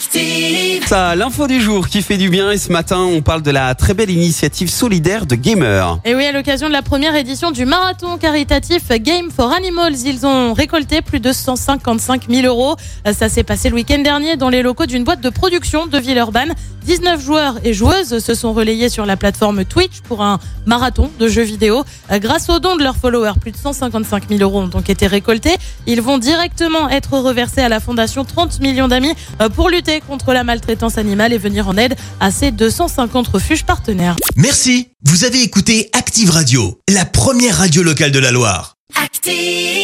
Active. Ça, l'info du jour qui fait du bien et ce matin, on parle de la très belle initiative solidaire de gamers. Et oui, à l'occasion de la première édition du marathon caritatif Game for Animals, ils ont récolté plus de 155 000 euros. Ça s'est passé le week-end dernier dans les locaux d'une boîte de production de Villeurbanne. 19 joueurs et joueuses se sont relayés sur la plateforme Twitch pour un marathon de jeux vidéo. Grâce aux dons de leurs followers, plus de 155 000 euros ont donc été récoltés. Ils vont directement être reversés à la fondation 30 millions d'amis pour lutter contre la maltraitance animale et venir en aide à ces 250 refuges partenaires. Merci. Vous avez écouté Active Radio, la première radio locale de la Loire. Active.